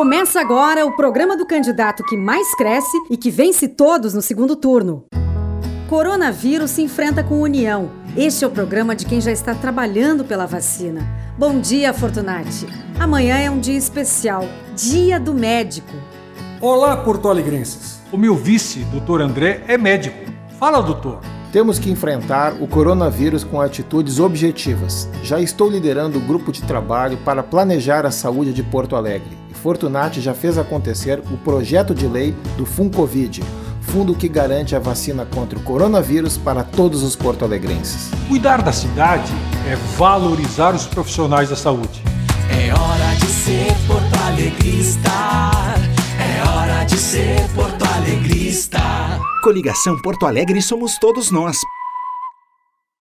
Começa agora o programa do candidato que mais cresce e que vence todos no segundo turno. Coronavírus se enfrenta com união. Este é o programa de quem já está trabalhando pela vacina. Bom dia, Fortunati. Amanhã é um dia especial, Dia do Médico. Olá, Porto Alegrenses. O meu vice, doutor André, é médico. Fala, doutor. Temos que enfrentar o coronavírus com atitudes objetivas. Já estou liderando o grupo de trabalho para planejar a saúde de Porto Alegre. Fortunati já fez acontecer o projeto de lei do FunCovid, fundo que garante a vacina contra o coronavírus para todos os porto-alegrenses. Cuidar da cidade é valorizar os profissionais da saúde. É hora de ser Porto Alegrista. É hora de ser Porto Alegrista. Coligação Porto Alegre somos todos nós.